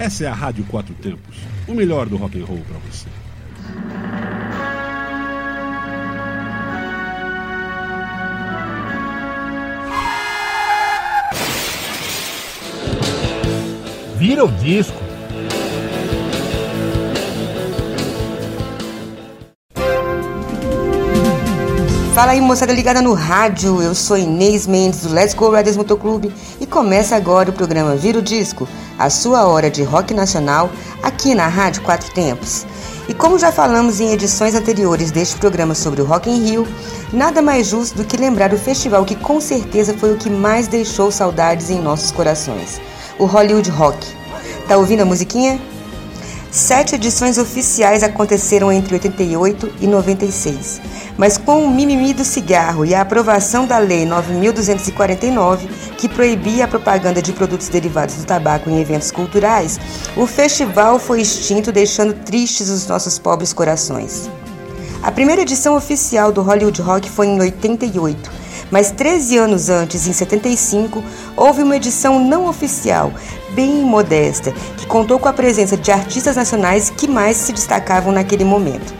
Essa é a Rádio Quatro Tempos, o melhor do rock and roll para você. Vira o disco. Fala aí, moçada ligada no rádio. Eu sou Inês Mendes do Let's Go Riders Motoclube e começa agora o programa Vira o Disco, a sua hora de rock nacional aqui na Rádio Quatro Tempos. E como já falamos em edições anteriores deste programa sobre o Rock in Rio, nada mais justo do que lembrar o festival que com certeza foi o que mais deixou saudades em nossos corações, o Hollywood Rock. Tá ouvindo a musiquinha? Sete edições oficiais aconteceram entre 88 e 96, mas com o mimimi do cigarro e a aprovação da Lei 9.249, que proibia a propaganda de produtos derivados do tabaco em eventos culturais, o festival foi extinto, deixando tristes os nossos pobres corações. A primeira edição oficial do Hollywood Rock foi em 88, mas 13 anos antes, em 75, houve uma edição não oficial, bem modesta, que contou com a presença de artistas nacionais que mais se destacavam naquele momento.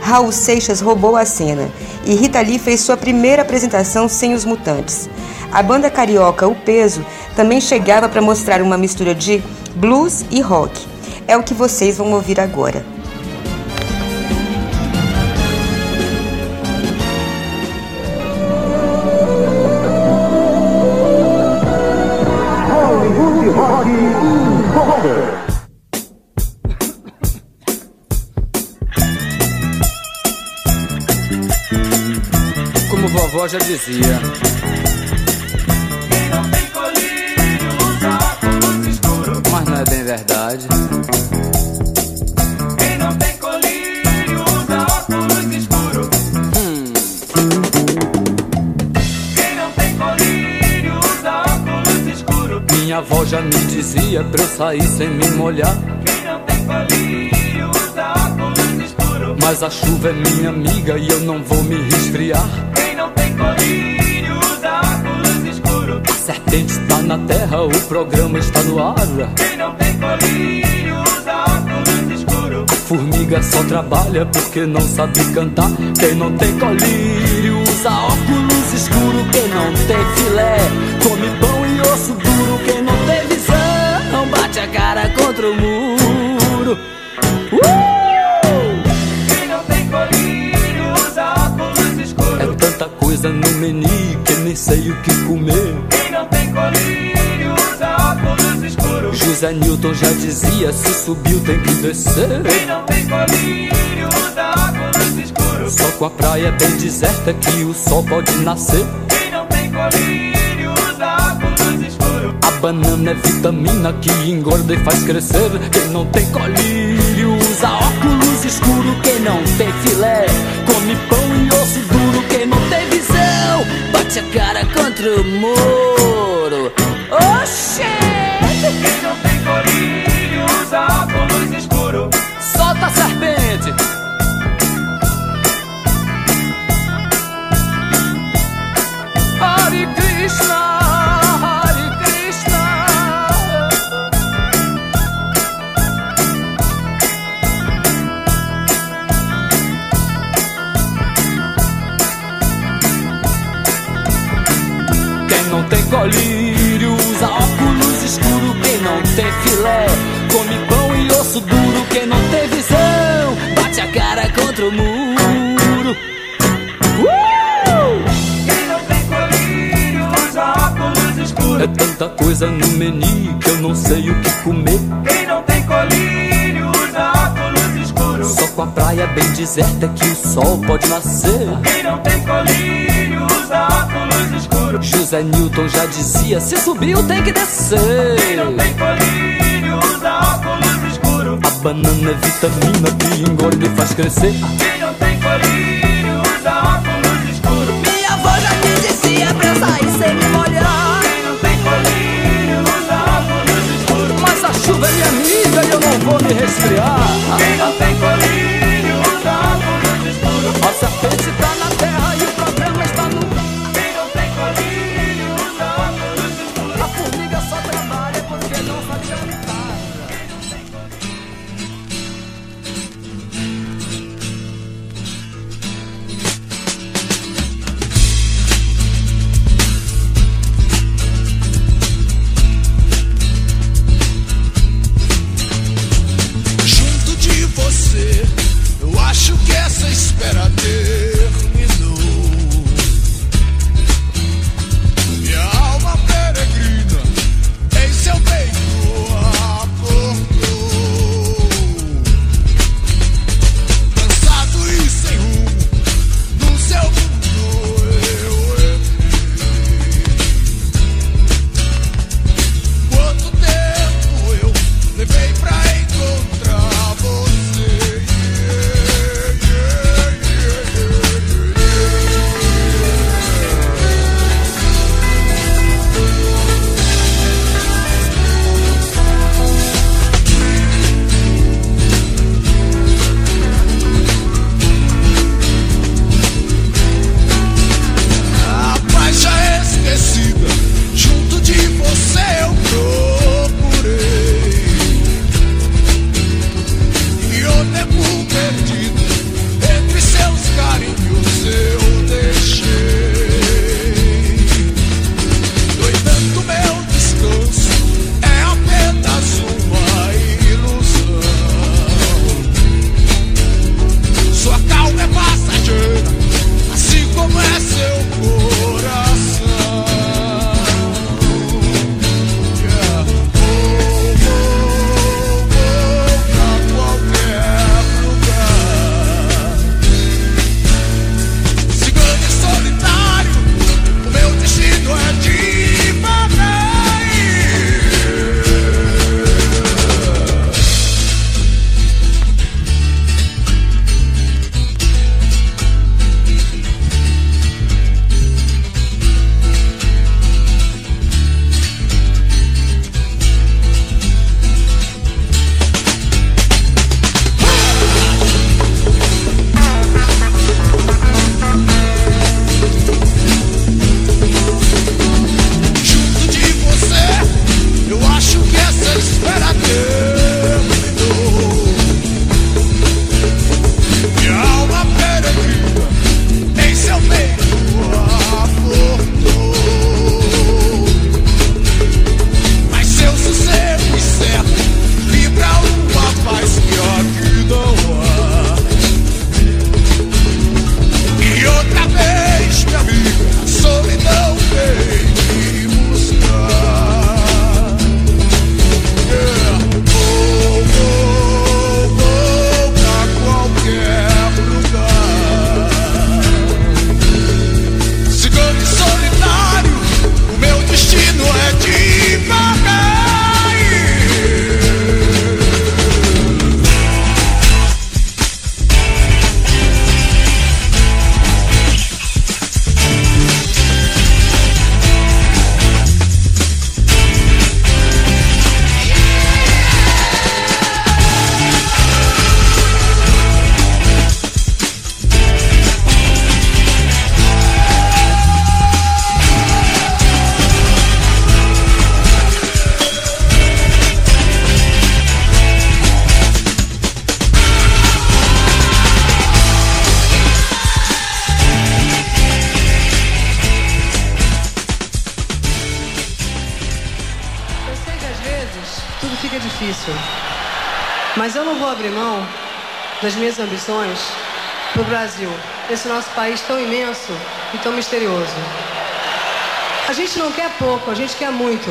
Raul Seixas roubou a cena e Rita Lee fez sua primeira apresentação sem os mutantes. A banda carioca O Peso também chegava para mostrar uma mistura de blues e rock. É o que vocês vão ouvir agora. Vovó já dizia. Quem não tem colírio usa óculos escuros. Mas não é bem verdade. Quem não tem colírio usa óculos escuros. Hum, Quem não tem colírio usa óculos escuros. minha avó já me dizia pra eu sair sem me molhar. Quem não tem colírio usa óculos escuros. Mas a chuva é minha amiga e eu não vou me resfriar. Serpente tá na terra, o programa está no ar. Quem não tem colírio usa óculos escuros. Formiga só trabalha porque não sabe cantar. Quem não tem colírio usa óculos escuro. Quem não tem filé come pão e osso duro. Quem não tem visão bate a cara contra o muro. Uh! Quem não tem colírio usa óculos escuros. É tanta coisa no menu que nem sei o que comer. Escuros. José Newton já dizia: se subiu tem que descer. Quem não tem colírio usa óculos escuros. Só com a praia bem deserta que o sol pode nascer. Quem não tem colírio usa óculos escuros. A banana é vitamina que engorda e faz crescer. Quem não tem colírio usa óculos escuro. Quem não tem filé come pão e osso duro. Quem não tem visão bate a cara contra o muro. Oxê! Coisa no menu que eu não sei o que comer. Quem não tem colírio usa óculos escuros. Só com a praia bem deserta que o sol pode nascer. Quem não tem colírio usa óculos escuros. José Newton já dizia: se subiu tem que Quem descer. não tem colírio usa óculos escuros. A banana é vitamina que engorda e faz crescer. Quem não tem colírio usa óculos escuros. Minha avó já me dizia pra sair sem me vou me resfriar. Quem não tem colírio usa óculos escuros. A serpente tá na minhas ambições para o Brasil, esse nosso país tão imenso e tão misterioso. A gente não quer pouco, a gente quer muito.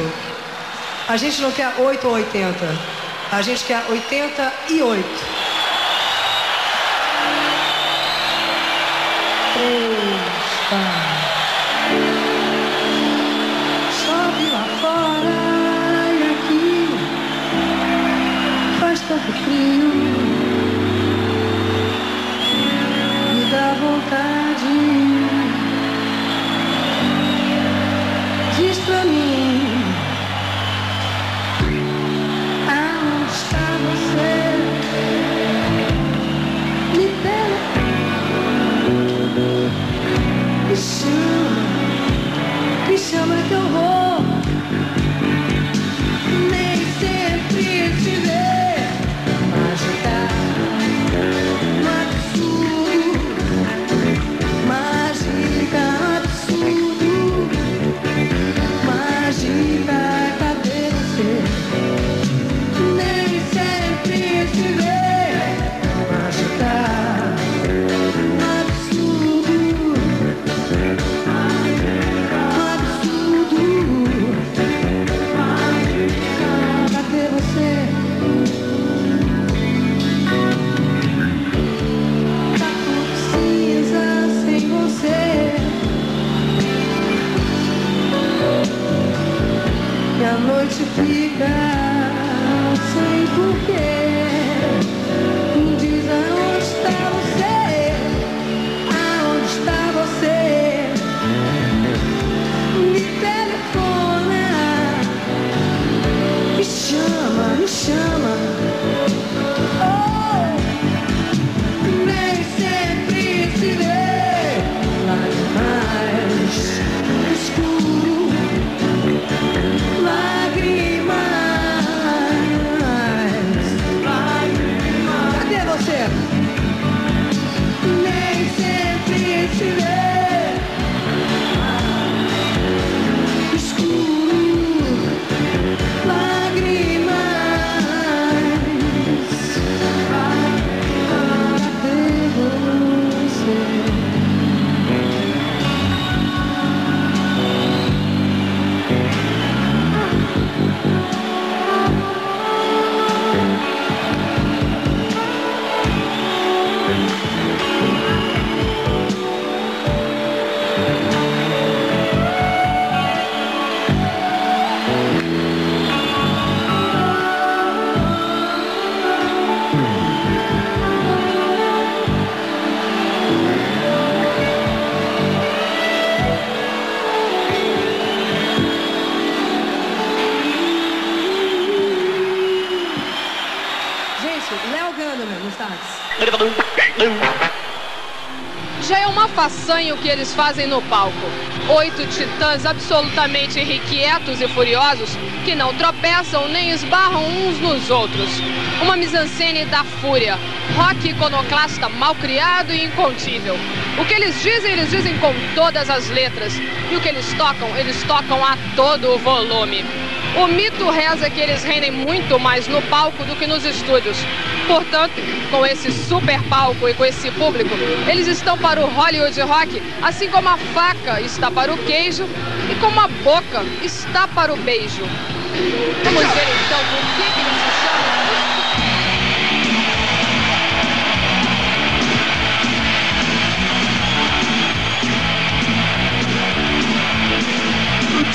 A gente não quer 8 ou 80. A gente quer 88. Três, quatro. Chove lá fora e aqui faz tanto frio. O que eles fazem no palco. Oito titãs absolutamente irrequietos e furiosos que não tropeçam nem esbarram uns nos outros. Uma mise-en-scène da fúria. Rock iconoclasta mal criado e incontível. O que eles dizem, eles dizem com todas as letras. E o que eles tocam, eles tocam a todo o volume. O mito reza que eles rendem muito mais no palco do que nos estúdios. Portanto, com esse super palco e com esse público, eles estão para o Hollywood Rock, assim como a faca está para o queijo e como a boca está para o beijo. Vamos ver então por que, eles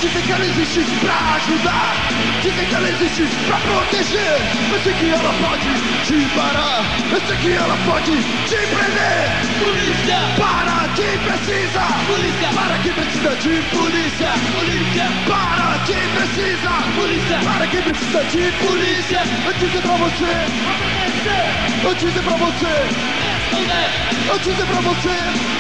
Dizem que ela existe pra ajudar Dizem que ela existe pra proteger Eu sei que ela pode te parar Eu sei que ela pode te prender Polícia! Para quem precisa! Polícia! Para quem precisa de polícia! Polícia! Para quem precisa! Polícia! Para quem precisa de polícia! Eu dizer pra você Eu dizer pra você Eu dizer pra você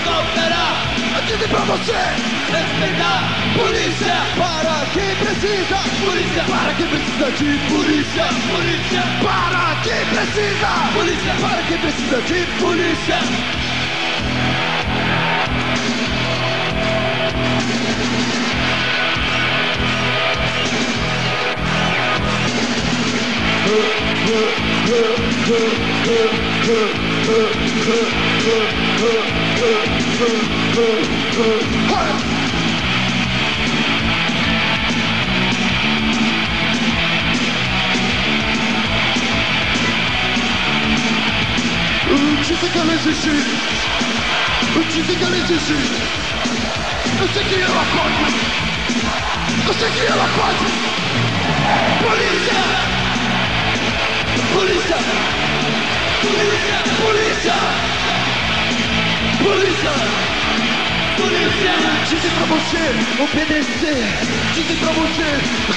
Cooperar Eu dizer pra você Respeitar Polícia. Para quem precisa Polícia. Para quem precisa de polícia. Polícia Para quem precisa Polícia. Para quem precisa de polícia Dizem que ela existe. Dizem que ela existe. Eu sei que ela pode. Eu sei que ela pode. Polícia! Polícia! Polícia! Polícia! Polícia! Dizem pra você obedecer. Dizem pra você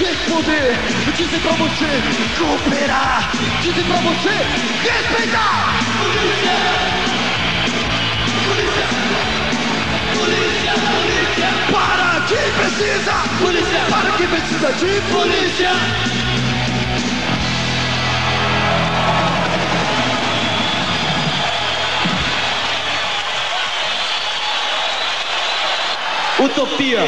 responder. Dizem pra você cooperar. Dizem pra você respeitar. Polícia! Polícia! Polícia! Polícia! Para quem precisa! Polícia! Para quem precisa de polícia! Utopia.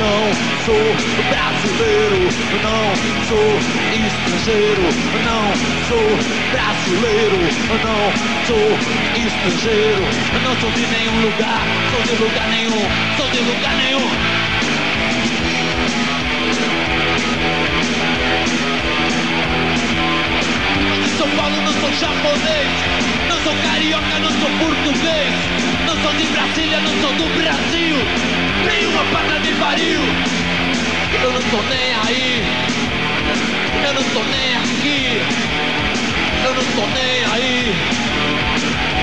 Não sou brasileiro, não sou estrangeiro, não sou brasileiro, não sou estrangeiro, não sou de nenhum lugar, sou de lugar nenhum, sou de lugar nenhum. São Paulo não sou japonês, não sou carioca, não sou português, não sou de Brasília, não sou do Brasil, nenhuma pátria me pariu. Eu não tô nem aí, eu não tô nem aqui, eu não tô nem aí,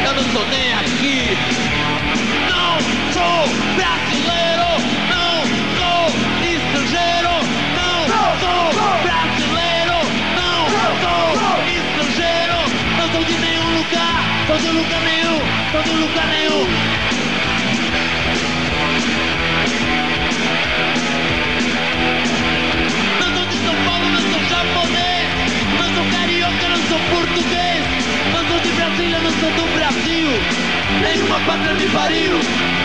eu não tô nem aqui. Brasil, nenhuma pátria me pariu.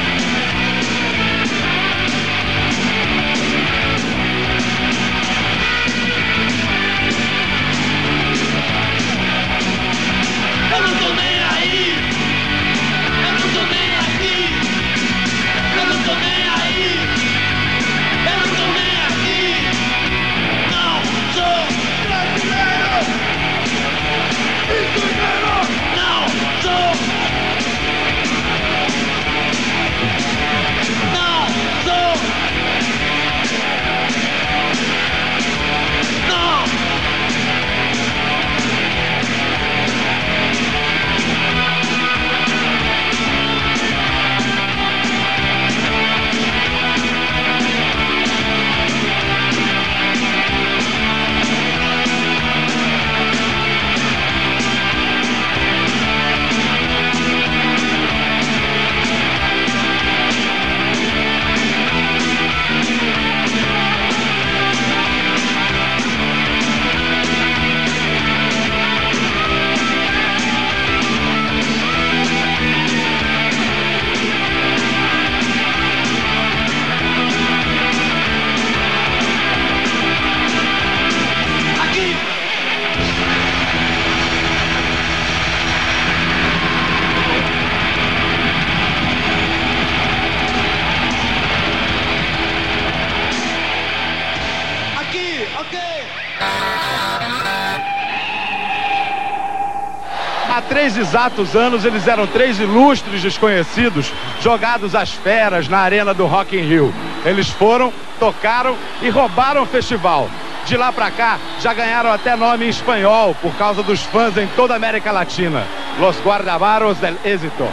Três exatos anos, eles eram três ilustres desconhecidos jogados às feras na arena do Rock in Rio. Eles foram, tocaram e roubaram o festival. De lá pra cá, já ganharam até nome em espanhol por causa dos fãs em toda a América Latina. Los Guardavaros del Éxito.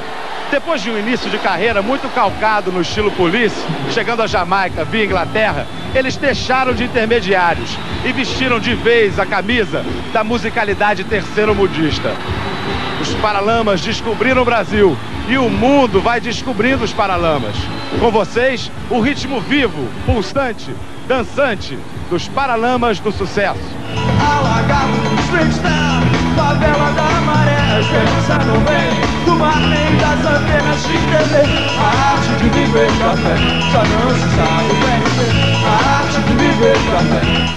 Depois de um início de carreira muito calcado no estilo police, chegando a Jamaica via Inglaterra, eles deixaram de intermediários e vestiram de vez a camisa da musicalidade terceiro-mudista. Os Paralamas descobriram o Brasil e o mundo vai descobrindo os Paralamas. Com vocês, o ritmo vivo, pulsante, dançante dos Paralamas do Sucesso. Alagado, streetstar, favela da maré, a esperança não vem do mar nem das antenas de TV. A arte de viver pra fé, só não se sabe bem A arte de viver pra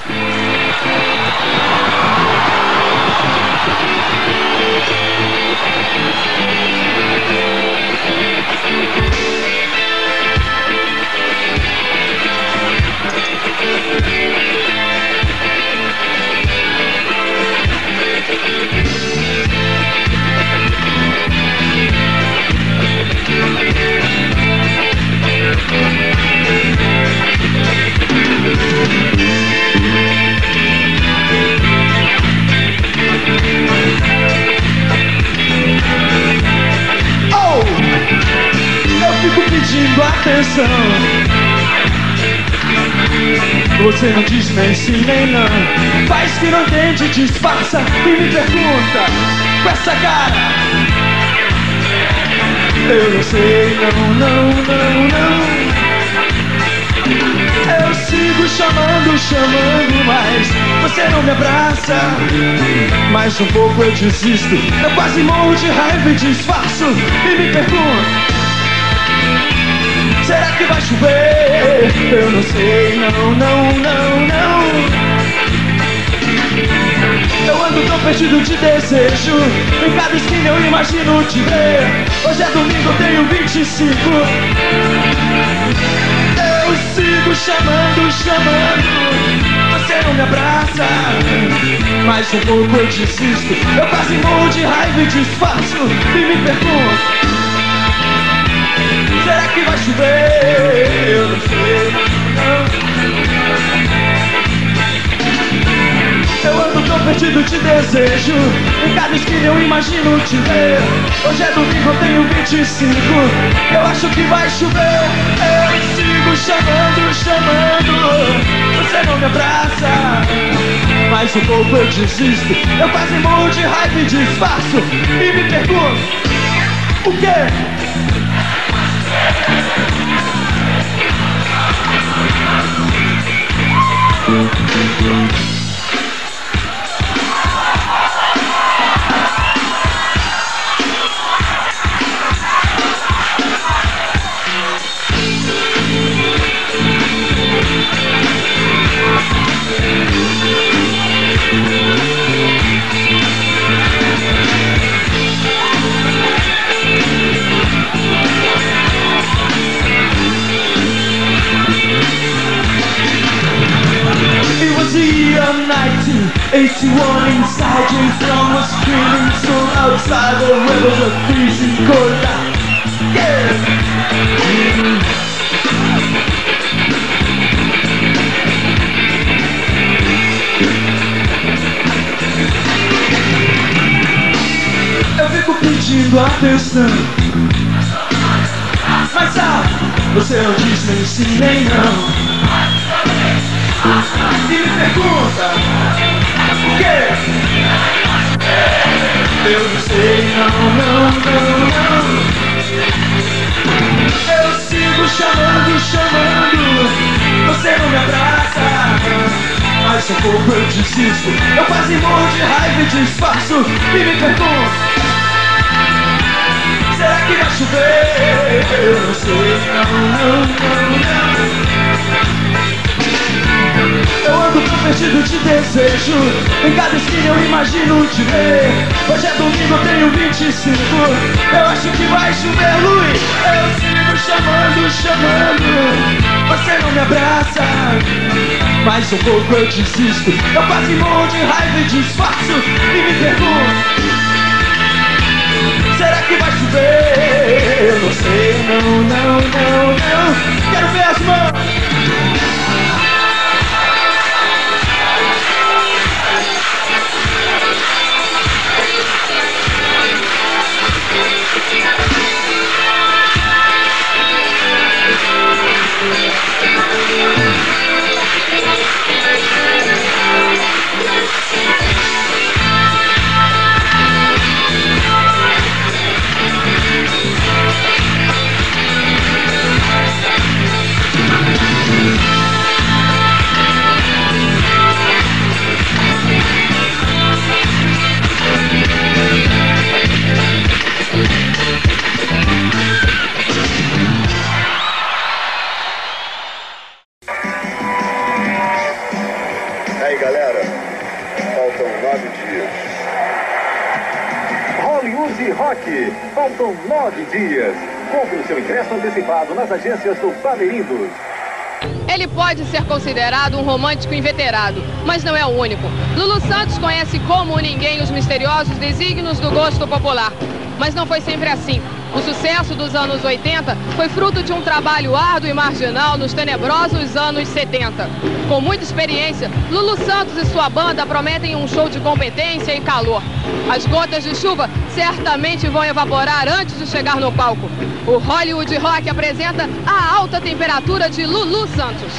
atenção. Você não diz nem sim nem não. Faz que não entende, disfarça e me pergunta com essa cara. Eu não sei, não, não, não, não. Eu sigo chamando, chamando, mas você não me abraça. Mais um pouco eu desisto. Eu quase morro de raiva e disfarço e me pergunto. Será que vai chover? Eu não sei, não, não, não, não. Eu ando tão perdido de desejo Em cada esquina eu imagino te ver. Hoje é domingo, eu tenho 25 Eu sigo chamando, chamando. Você não me abraça Mais um pouco eu desisto. Eu quase morro de raiva e disfarço E me pergunto que vai chover? Eu não sei. Eu ando tão perdido de desejo Em cada esquina eu imagino te ver Hoje é domingo, eu tenho 25 Eu acho que vai chover Eu sigo chamando, chamando Você não me abraça Mais um pouco eu desisto Eu quase morro de raiva e disfarço E me pergunto O quê? It Eu não sei, não, não, não, não. Eu ando tão perdido de desejo Em cada esquina eu imagino te ver. Hoje é domingo, eu tenho 25 Eu acho que vai chover, Luiz. Eu sigo chamando, chamando. Você não me abraça. Mais um pouco eu desisto. Eu quase morro de raiva e disfarço E me pergunto Será que vai chover? Eu não sei, não, não, não, não. Quero ver as mãos agências do Bamerindos. Ele pode ser considerado um romântico inveterado, mas não é o único. Lulu Santos conhece como ninguém os misteriosos desígnios do gosto popular. Mas não foi sempre assim. O sucesso dos anos 80 foi fruto de um trabalho árduo e marginal nos tenebrosos anos 70. Com muita experiência, Lulu Santos e sua banda prometem um show de competência e calor. As gotas de chuva certamente vão evaporar antes de chegar no palco. O Hollywood Rock apresenta a alta temperatura de Lulu Santos.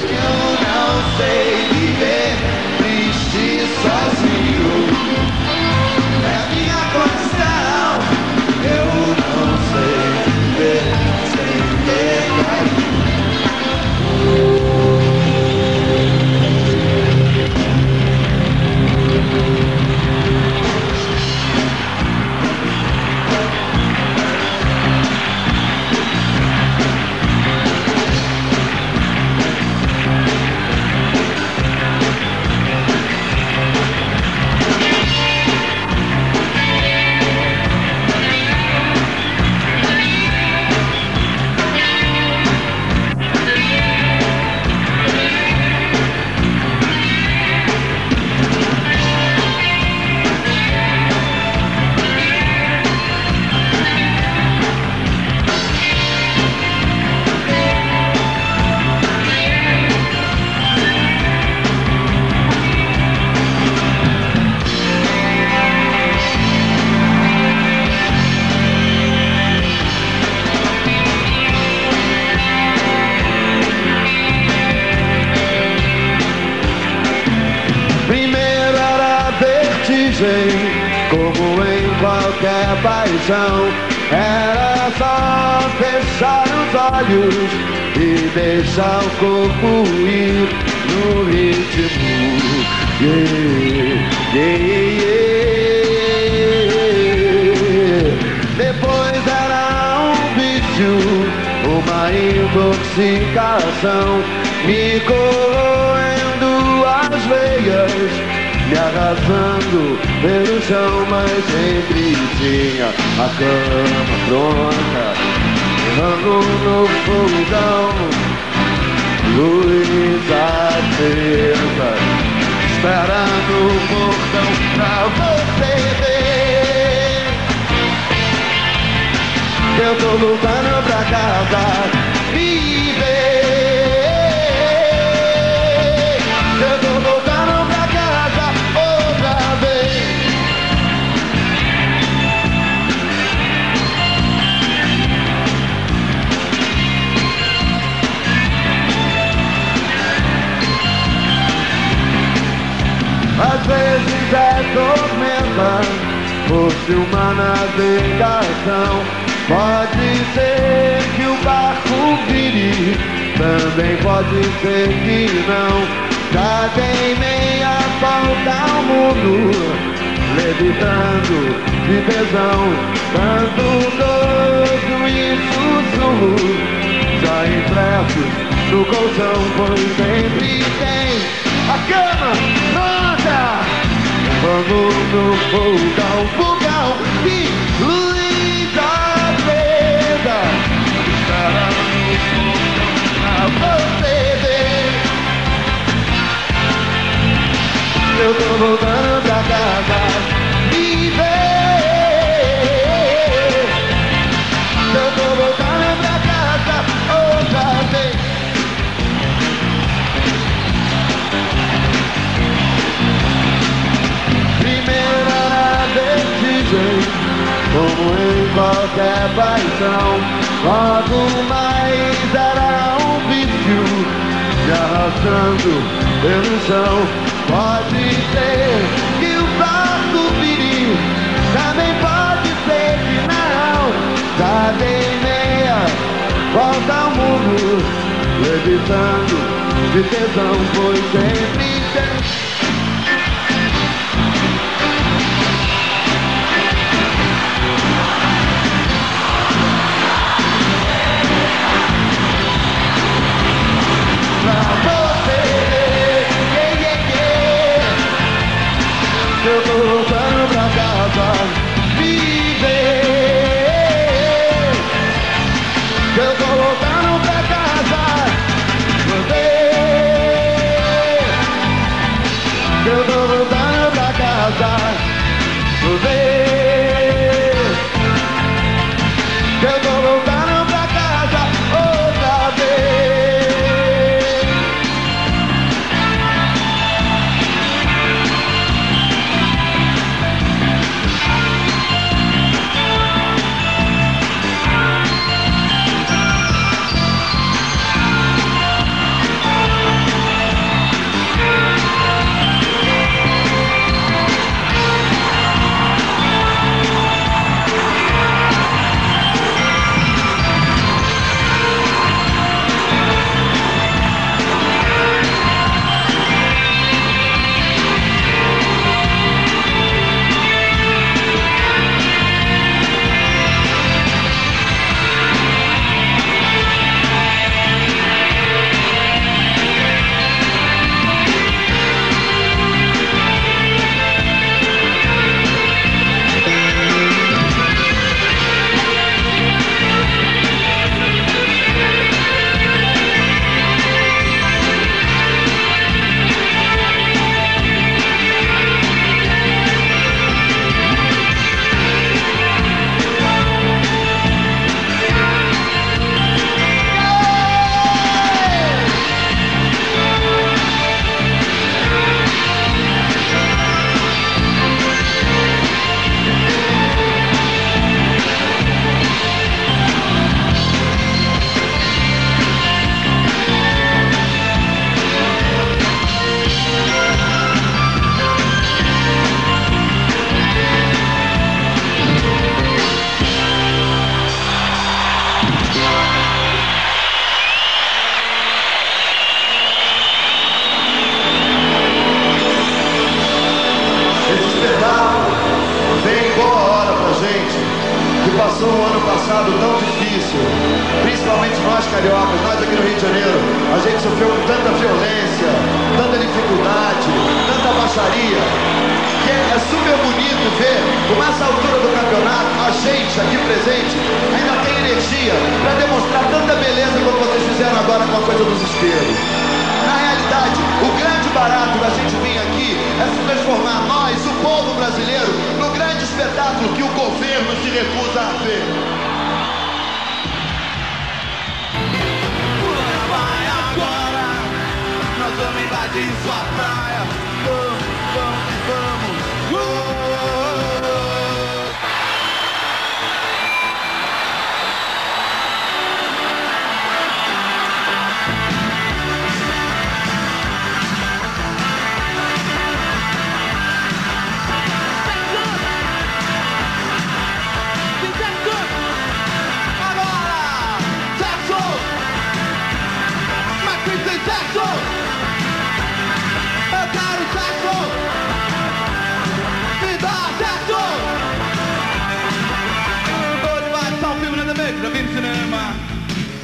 Fosse uma navegação. Pode ser que o barco vire, também pode ser que não. Já tem meia volta ao mundo, levitando de tesão. Tanto gozo e sussurro, já impressos no colchão, pois sempre tem a cama pronta. Vamos no fogão, Eu tô voltando pra casa me. Eu tô voltando pra casa outra vez. Primeira vertigem, como em qualquer paixão. Logo mais era um vício, me arrastando pelo chão. Pode ser que o barco vire, também pode ser que não. Dei meia volta ao mundo, levitando de tesão, pois sempre tem.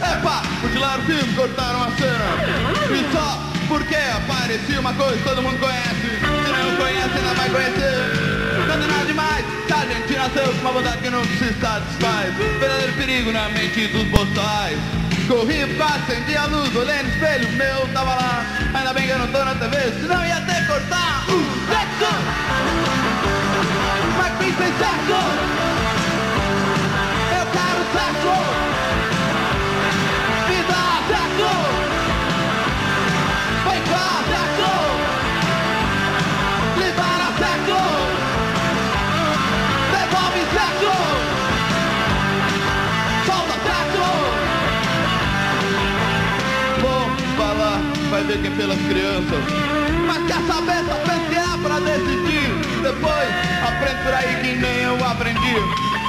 Epa, mutilaram o filme, cortaram a cena. E só porque aparecia uma coisa que todo mundo conhece. Se não conhece, ainda vai conhecer. Não tem nada demais, se a gente nasceu com uma vontade que não se satisfaz. Verdadeiro perigo na mente dos boçais. Corri, quase acendi a luz, olhei no espelho, meu tava lá. Ainda bem que eu não tô na TV, senão ia ter que cortar. Uh, sexo! Mas quem tem vai ver quem pelas crianças. Mas quer saber, só pentear pra decidir. Depois, aprende por aí que nem eu aprendi.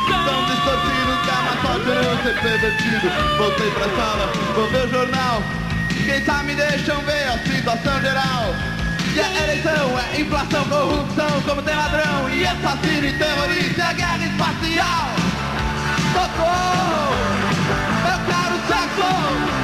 Tão distorcido que a má sorte não ser pervertido. Voltei pra sala, vou ver o jornal. Quem sabe me deixam ver a situação geral. E a eleição é inflação, corrupção, como tem ladrão e assassino e terrorista, é guerra espacial. Socorro! Eu quero sexo!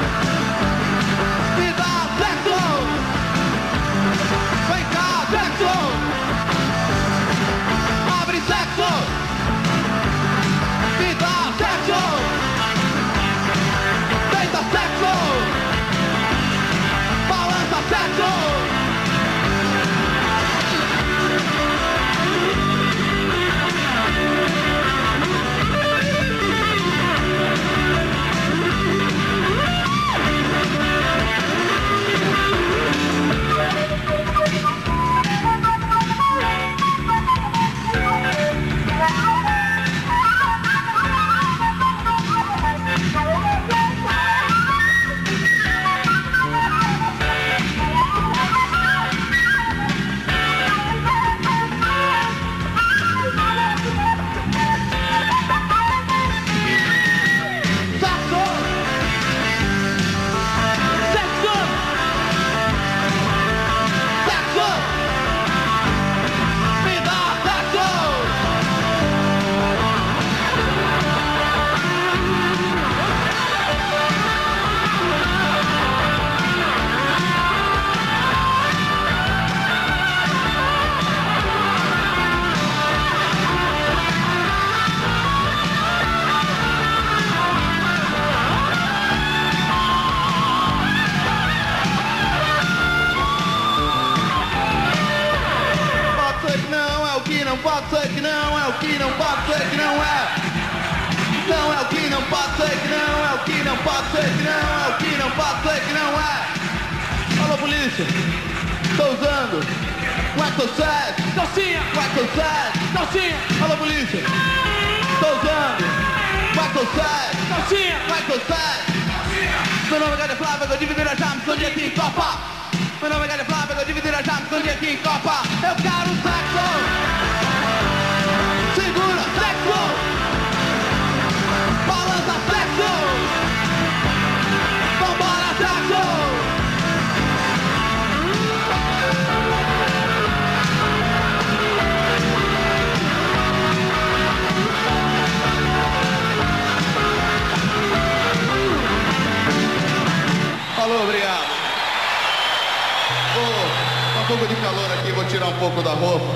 da roupa.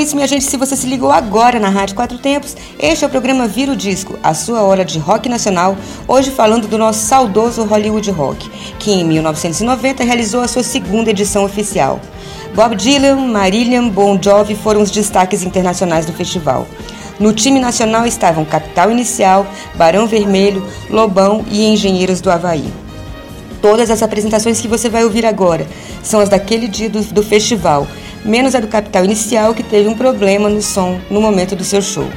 isso, minha gente. Se você se ligou agora na Rádio Quatro Tempos, este é o programa Vira o Disco, a sua hora de rock nacional, hoje falando do nosso saudoso Hollywood Rock, que em 1990 realizou a sua segunda edição oficial. Bob Dylan, Marillion, Bon Jovi foram os destaques internacionais do festival. No time nacional estavam Capital Inicial, Barão Vermelho, Lobão e Engenheiros do Havaí. Todas as apresentações que você vai ouvir agora são as daquele dia do, do festival, menos a do Capital Inicial, que teve um problema no som no momento do seu show.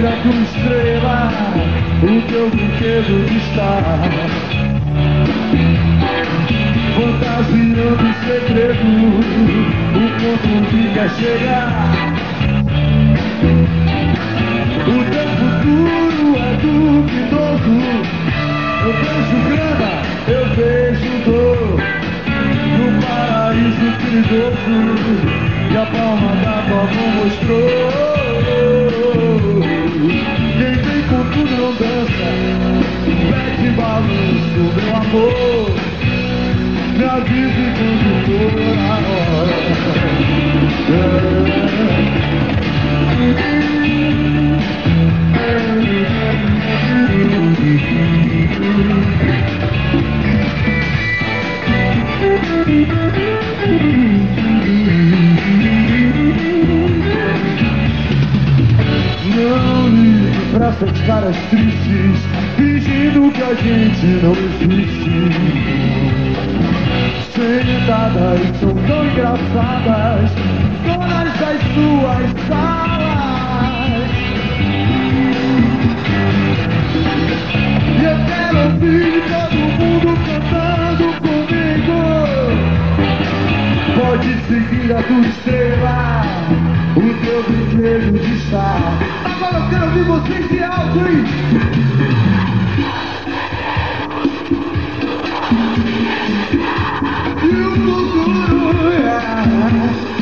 vira com estrela o teu brinquedo está. Fantasiando o segredo, o ponto que quer chegar. O teu futuro é duvidoso. Eu vejo grana, eu vejo dor. No paraíso perigoso, Que a palma da tua mão mostrou. Quem vem com tudo não dança, pede balanço, meu amor. Me avise quando for a hora. Não pra essas caras tristes, fingindo que a gente não existe. Sentadas são tão engraçadas, donas das suas salas. E eu quero ouvir todo mundo cantando comigo. Pode seguir a tua estrela, o teu brinquedo de estar. Agora eu quero ouvir vocês de alto, hein? E o futuro Quem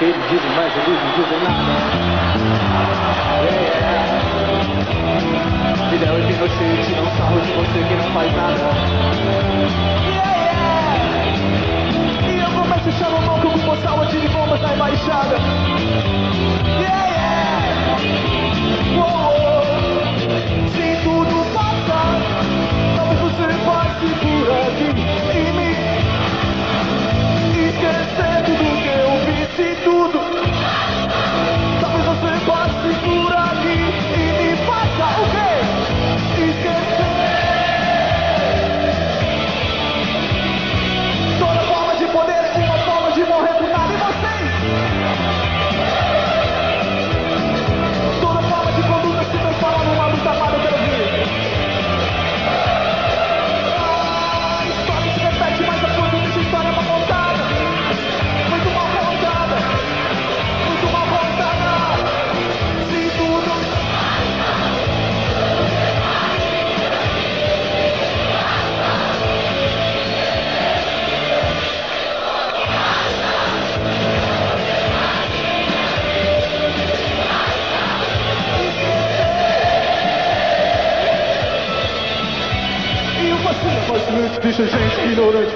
que eles dizem, mas eles não dizem nada. Yeah, yeah. Vida hoje inocente, não sarro de você que não faz nada.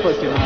pues.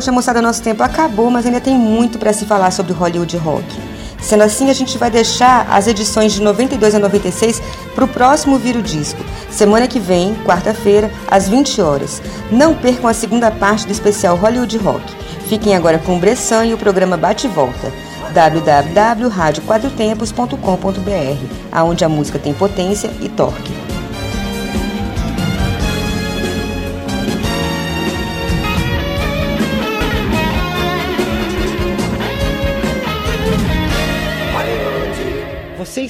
Poxa, moçada, nosso tempo acabou, mas ainda tem muito para se falar sobre Hollywood Rock. Sendo assim, a gente vai deixar as edições de 92 a 96 para o próximo Viro Disco, semana que vem, quarta-feira, às 20 horas. Não percam a segunda parte do especial Hollywood Rock. Fiquem agora com o Bressan e o programa Bate e Volta www.radioquatrotempos.com.br, aonde a música tem potência e torque.